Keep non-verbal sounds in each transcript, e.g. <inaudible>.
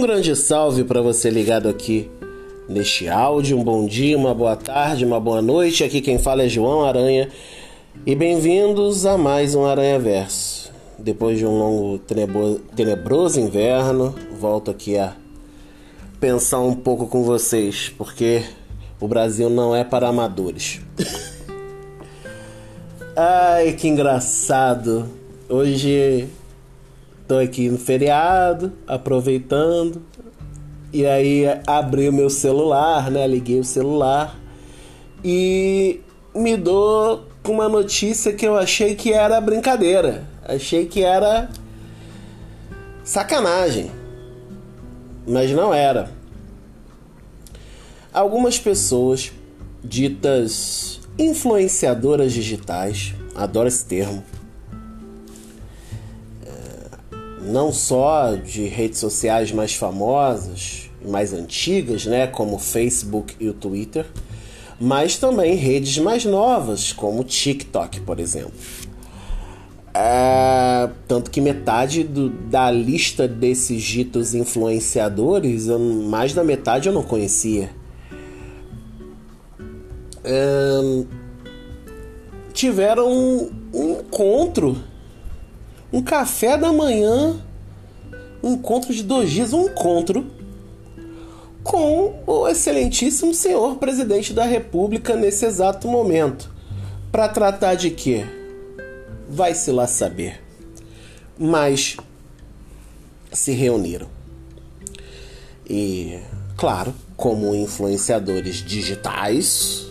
Um grande salve para você ligado aqui neste áudio. Um bom dia, uma boa tarde, uma boa noite. Aqui quem fala é João Aranha e bem-vindos a mais um Aranha Verso. Depois de um longo tenebroso inverno, volto aqui a pensar um pouco com vocês, porque o Brasil não é para amadores. <laughs> Ai, que engraçado. Hoje tô aqui no feriado, aproveitando. E aí abri o meu celular, né? Liguei o celular e me dou com uma notícia que eu achei que era brincadeira. Achei que era sacanagem. Mas não era. Algumas pessoas ditas influenciadoras digitais, adoro esse termo, não só de redes sociais mais famosas e mais antigas, né, como o Facebook e o Twitter, mas também redes mais novas, como o TikTok, por exemplo. É, tanto que metade do, da lista desses ditos influenciadores, eu, mais da metade eu não conhecia tiveram um, um encontro, um café da manhã, um encontro de dois dias, um encontro com o excelentíssimo senhor presidente da República nesse exato momento. Para tratar de quê? Vai-se lá saber. Mas se reuniram. E, claro, como influenciadores digitais,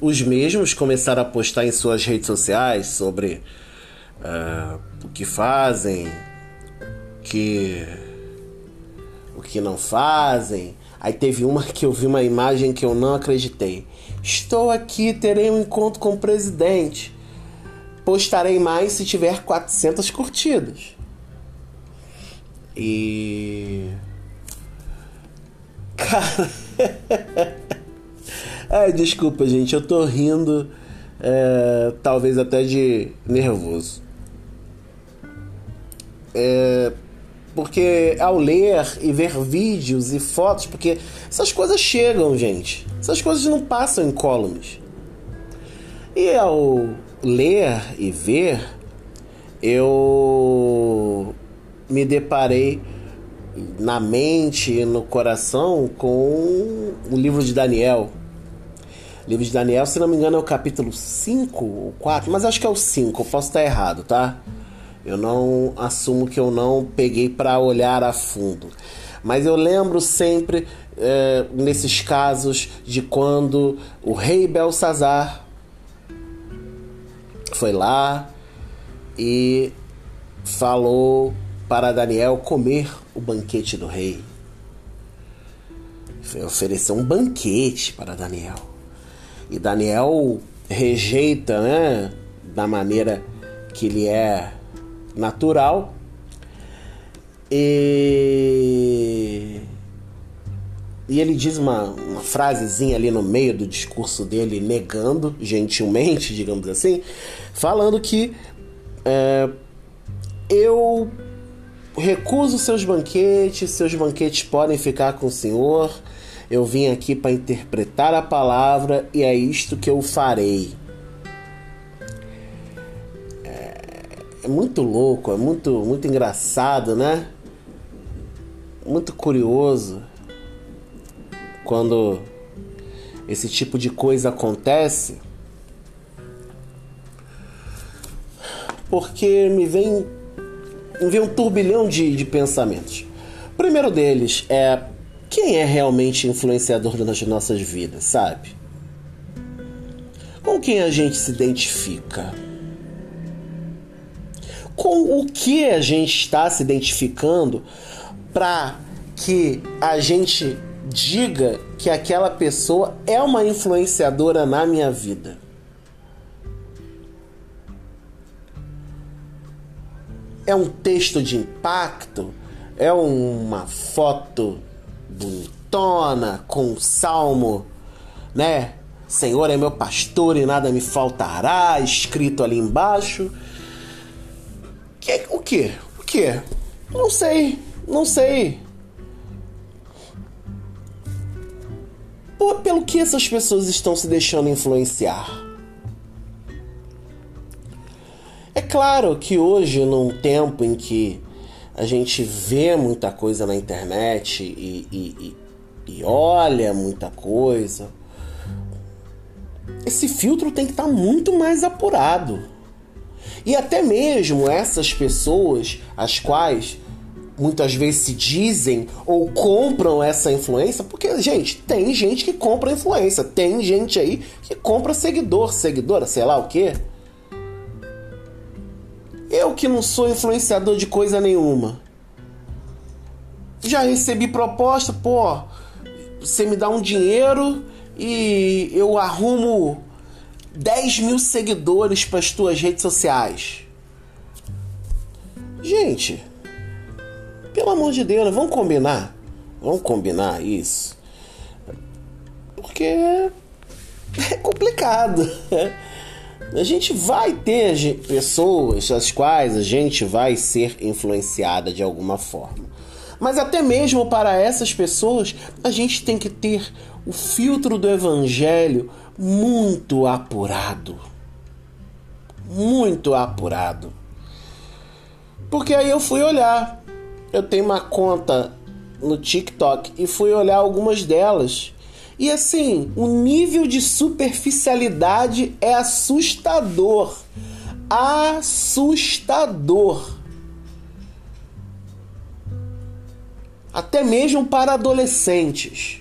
os mesmos começaram a postar em suas redes sociais sobre uh, o que fazem, que o que não fazem. Aí teve uma que eu vi uma imagem que eu não acreditei. Estou aqui, terei um encontro com o presidente. Postarei mais se tiver 400 curtidas. E. <laughs> Cara. Ai, desculpa, gente, eu tô rindo, é, talvez até de nervoso. É, porque ao ler e ver vídeos e fotos, porque essas coisas chegam, gente. Essas coisas não passam em columns. E ao ler e ver, eu me deparei na mente e no coração com o livro de Daniel Livro de Daniel, se não me engano, é o capítulo 5 ou 4, mas acho que é o 5, eu posso estar errado, tá? Eu não assumo que eu não peguei para olhar a fundo. Mas eu lembro sempre, é, nesses casos, de quando o rei Belsazar foi lá e falou para Daniel comer o banquete do rei. Ofereceu um banquete para Daniel. E Daniel rejeita, né, da maneira que ele é natural. E, e ele diz uma, uma frasezinha ali no meio do discurso dele, negando gentilmente, digamos assim, falando que é, eu recuso seus banquetes, seus banquetes podem ficar com o senhor eu vim aqui para interpretar a palavra e é isto que eu farei. É muito louco, é muito, muito engraçado, né? Muito curioso quando esse tipo de coisa acontece. Porque me vem, me vem um turbilhão de, de pensamentos. O primeiro deles é quem é realmente influenciador das nossas vidas, sabe? Com quem a gente se identifica? Com o que a gente está se identificando para que a gente diga que aquela pessoa é uma influenciadora na minha vida? É um texto de impacto? É uma foto bonitona, com um salmo, né? Senhor é meu pastor e nada me faltará, escrito ali embaixo. Que, o que? O que? Não sei. Não sei. Por, pelo que essas pessoas estão se deixando influenciar? É claro que hoje, num tempo em que a gente vê muita coisa na internet e, e, e, e olha muita coisa, esse filtro tem que estar tá muito mais apurado. E até mesmo essas pessoas, as quais muitas vezes se dizem ou compram essa influência, porque, gente, tem gente que compra influência, tem gente aí que compra seguidor, seguidora, sei lá o quê. Eu que não sou influenciador de coisa nenhuma. Já recebi proposta, pô, você me dá um dinheiro e eu arrumo 10 mil seguidores para as tuas redes sociais. Gente, pelo amor de Deus, vamos combinar. Vamos combinar isso. Porque é complicado. A gente vai ter pessoas as quais a gente vai ser influenciada de alguma forma. Mas até mesmo para essas pessoas, a gente tem que ter o filtro do evangelho muito apurado. Muito apurado. Porque aí eu fui olhar. Eu tenho uma conta no TikTok e fui olhar algumas delas. E assim, o nível de superficialidade é assustador. Assustador. Até mesmo para adolescentes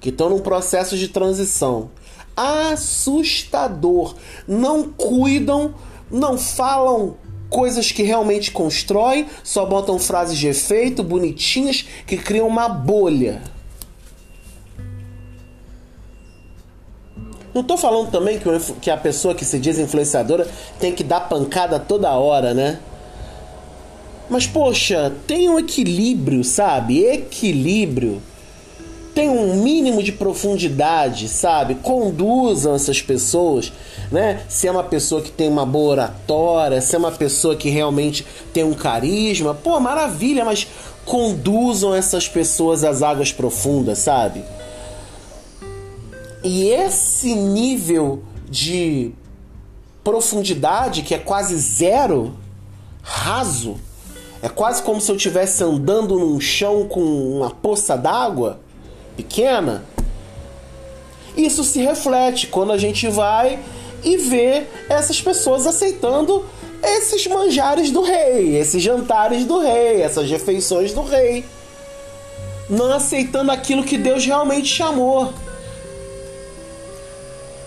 que estão num processo de transição. Assustador. Não cuidam, não falam coisas que realmente constroem, só botam frases de efeito bonitinhas que criam uma bolha. Não tô falando também que a pessoa que se diz influenciadora tem que dar pancada toda hora, né? Mas poxa, tem um equilíbrio, sabe? Equilíbrio. Tem um mínimo de profundidade, sabe? Conduzam essas pessoas, né? Se é uma pessoa que tem uma boa oratória, se é uma pessoa que realmente tem um carisma, pô, maravilha, mas conduzam essas pessoas às águas profundas, sabe? E esse nível de profundidade, que é quase zero, raso, é quase como se eu estivesse andando num chão com uma poça d'água pequena. Isso se reflete quando a gente vai e vê essas pessoas aceitando esses manjares do rei, esses jantares do rei, essas refeições do rei. Não aceitando aquilo que Deus realmente chamou.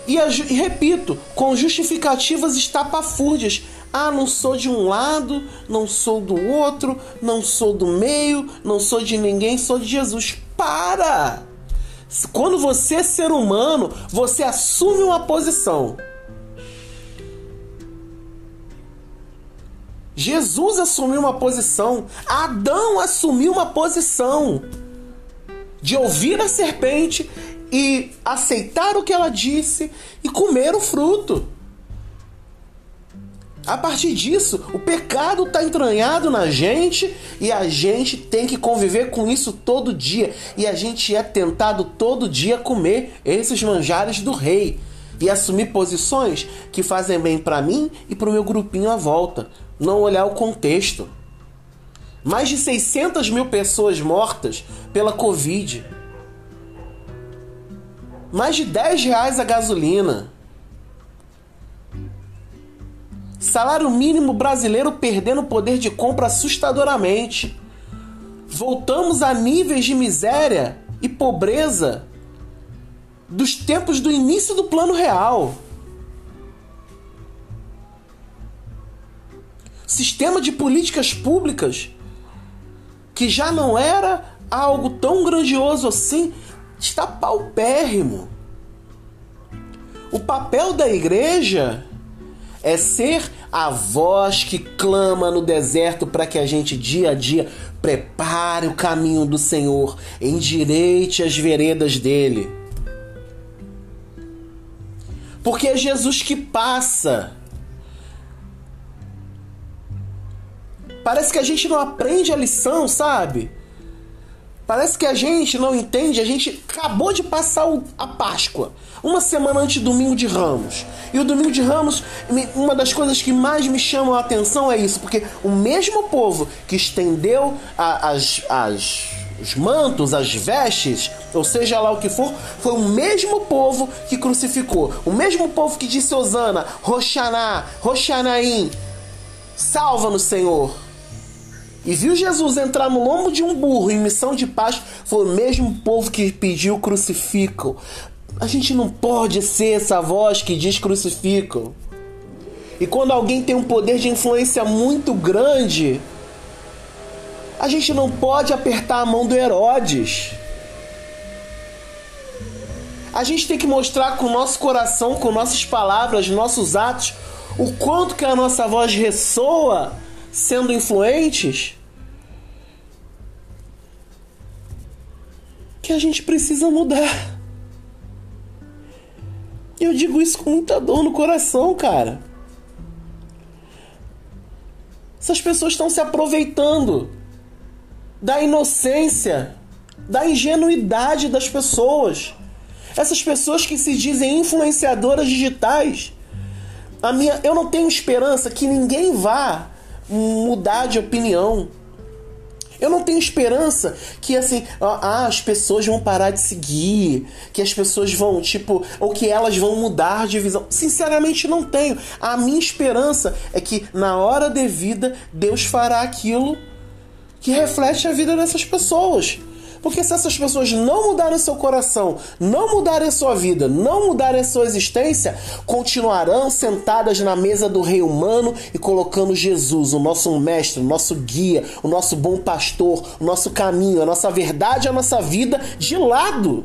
E, e repito, com justificativas estapafúrdias. Ah, não sou de um lado, não sou do outro, não sou do meio, não sou de ninguém, sou de Jesus. Para! Quando você é ser humano, você assume uma posição. Jesus assumiu uma posição, Adão assumiu uma posição de ouvir a serpente e aceitar o que ela disse e comer o fruto. A partir disso, o pecado está entranhado na gente e a gente tem que conviver com isso todo dia. E a gente é tentado todo dia comer esses manjares do rei e assumir posições que fazem bem para mim e para o meu grupinho à volta. Não olhar o contexto. Mais de 600 mil pessoas mortas pela Covid mais de 10 reais a gasolina. Salário mínimo brasileiro perdendo poder de compra assustadoramente. Voltamos a níveis de miséria e pobreza dos tempos do início do Plano Real. Sistema de políticas públicas que já não era algo tão grandioso assim, está paupérrimo. O papel da igreja é ser a voz que clama no deserto para que a gente dia a dia prepare o caminho do Senhor, endireite as veredas dele. Porque é Jesus que passa Parece que a gente não aprende a lição, sabe? Parece que a gente não entende, a gente acabou de passar a Páscoa, uma semana antes do domingo de Ramos. E o domingo de Ramos, uma das coisas que mais me chamam a atenção é isso, porque o mesmo povo que estendeu as, as, os mantos, as vestes, ou seja lá o que for, foi o mesmo povo que crucificou. O mesmo povo que disse Osana, Roxaná, Roxanaim, salva-nos, Senhor. E viu Jesus entrar no lombo de um burro em missão de paz, foi o mesmo povo que pediu crucificam. A gente não pode ser essa voz que diz crucificam. E quando alguém tem um poder de influência muito grande, a gente não pode apertar a mão do Herodes. A gente tem que mostrar com o nosso coração, com nossas palavras, nossos atos, o quanto que a nossa voz ressoa sendo influentes, que a gente precisa mudar. Eu digo isso com muita dor no coração, cara. Essas pessoas estão se aproveitando da inocência, da ingenuidade das pessoas. Essas pessoas que se dizem influenciadoras digitais. A minha, eu não tenho esperança que ninguém vá mudar de opinião. Eu não tenho esperança que assim, ah, as pessoas vão parar de seguir, que as pessoas vão, tipo, ou que elas vão mudar de visão. Sinceramente, não tenho. A minha esperança é que na hora devida Deus fará aquilo que reflete a vida dessas pessoas. Porque se essas pessoas não mudarem seu coração, não mudarem sua vida, não mudarem sua existência, continuarão sentadas na mesa do rei humano e colocando Jesus, o nosso mestre, o nosso guia, o nosso bom pastor, o nosso caminho, a nossa verdade, a nossa vida de lado.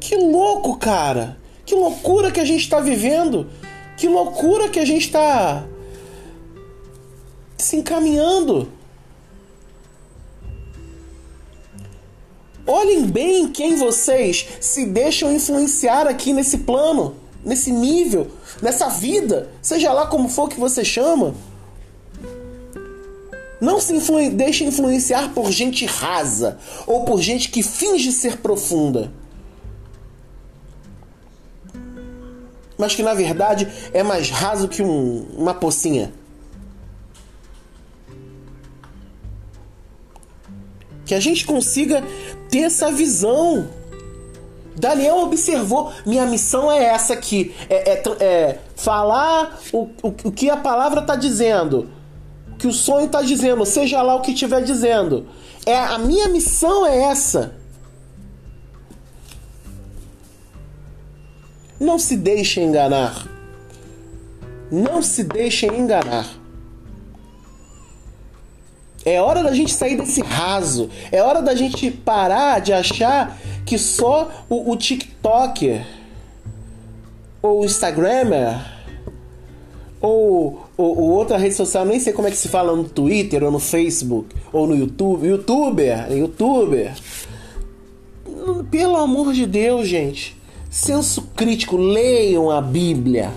Que louco, cara! Que loucura que a gente está vivendo! Que loucura que a gente está se encaminhando. Olhem bem quem vocês se deixam influenciar aqui nesse plano, nesse nível, nessa vida, seja lá como for que você chama. Não se influ deixe influenciar por gente rasa ou por gente que finge ser profunda. Mas que na verdade é mais raso que um, uma pocinha. Que a gente consiga ter essa visão. Daniel observou: minha missão é essa aqui: é, é, é falar o, o, o, que a palavra está dizendo, o que o sonho está dizendo, seja lá o que estiver dizendo. É a minha missão é essa. Não se deixe enganar. Não se deixem enganar. É hora da gente sair desse raso. É hora da gente parar de achar que só o, o TikToker, ou o Instagramer, ou, ou, ou, outra rede social, nem sei como é que se fala no Twitter, ou no Facebook, ou no YouTube. Youtuber, youtuber. Pelo amor de Deus, gente. Senso crítico, leiam a Bíblia.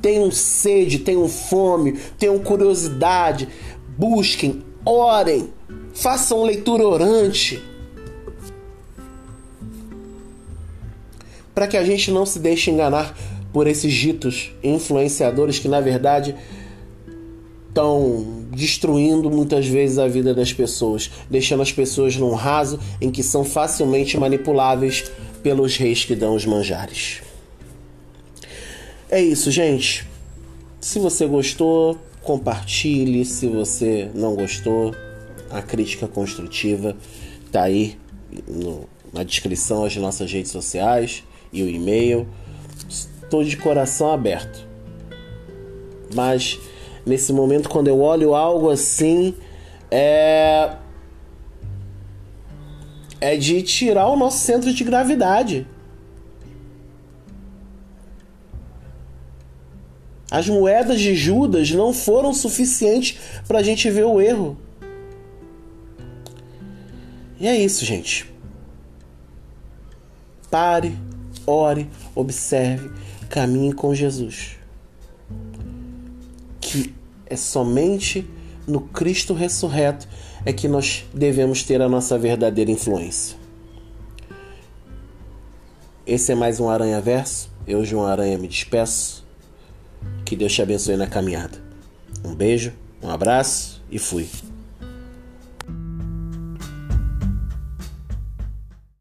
Tenham sede, tenham fome, tenham curiosidade busquem, orem, façam leitura orante. Para que a gente não se deixe enganar por esses ditos influenciadores que na verdade estão destruindo muitas vezes a vida das pessoas, deixando as pessoas num raso em que são facilmente manipuláveis pelos reis que dão os manjares. É isso, gente. Se você gostou, compartilhe se você não gostou. A crítica construtiva tá aí no, na descrição as nossas redes sociais e o e-mail. Estou de coração aberto. Mas nesse momento, quando eu olho algo assim, é. É de tirar o nosso centro de gravidade. As moedas de Judas não foram suficientes para a gente ver o erro. E é isso, gente. Pare, ore, observe, caminhe com Jesus. Que é somente no Cristo ressurreto é que nós devemos ter a nossa verdadeira influência. Esse é mais um Aranha Verso. Eu, João Aranha, me despeço. Que Deus te abençoe na caminhada. Um beijo, um abraço e fui.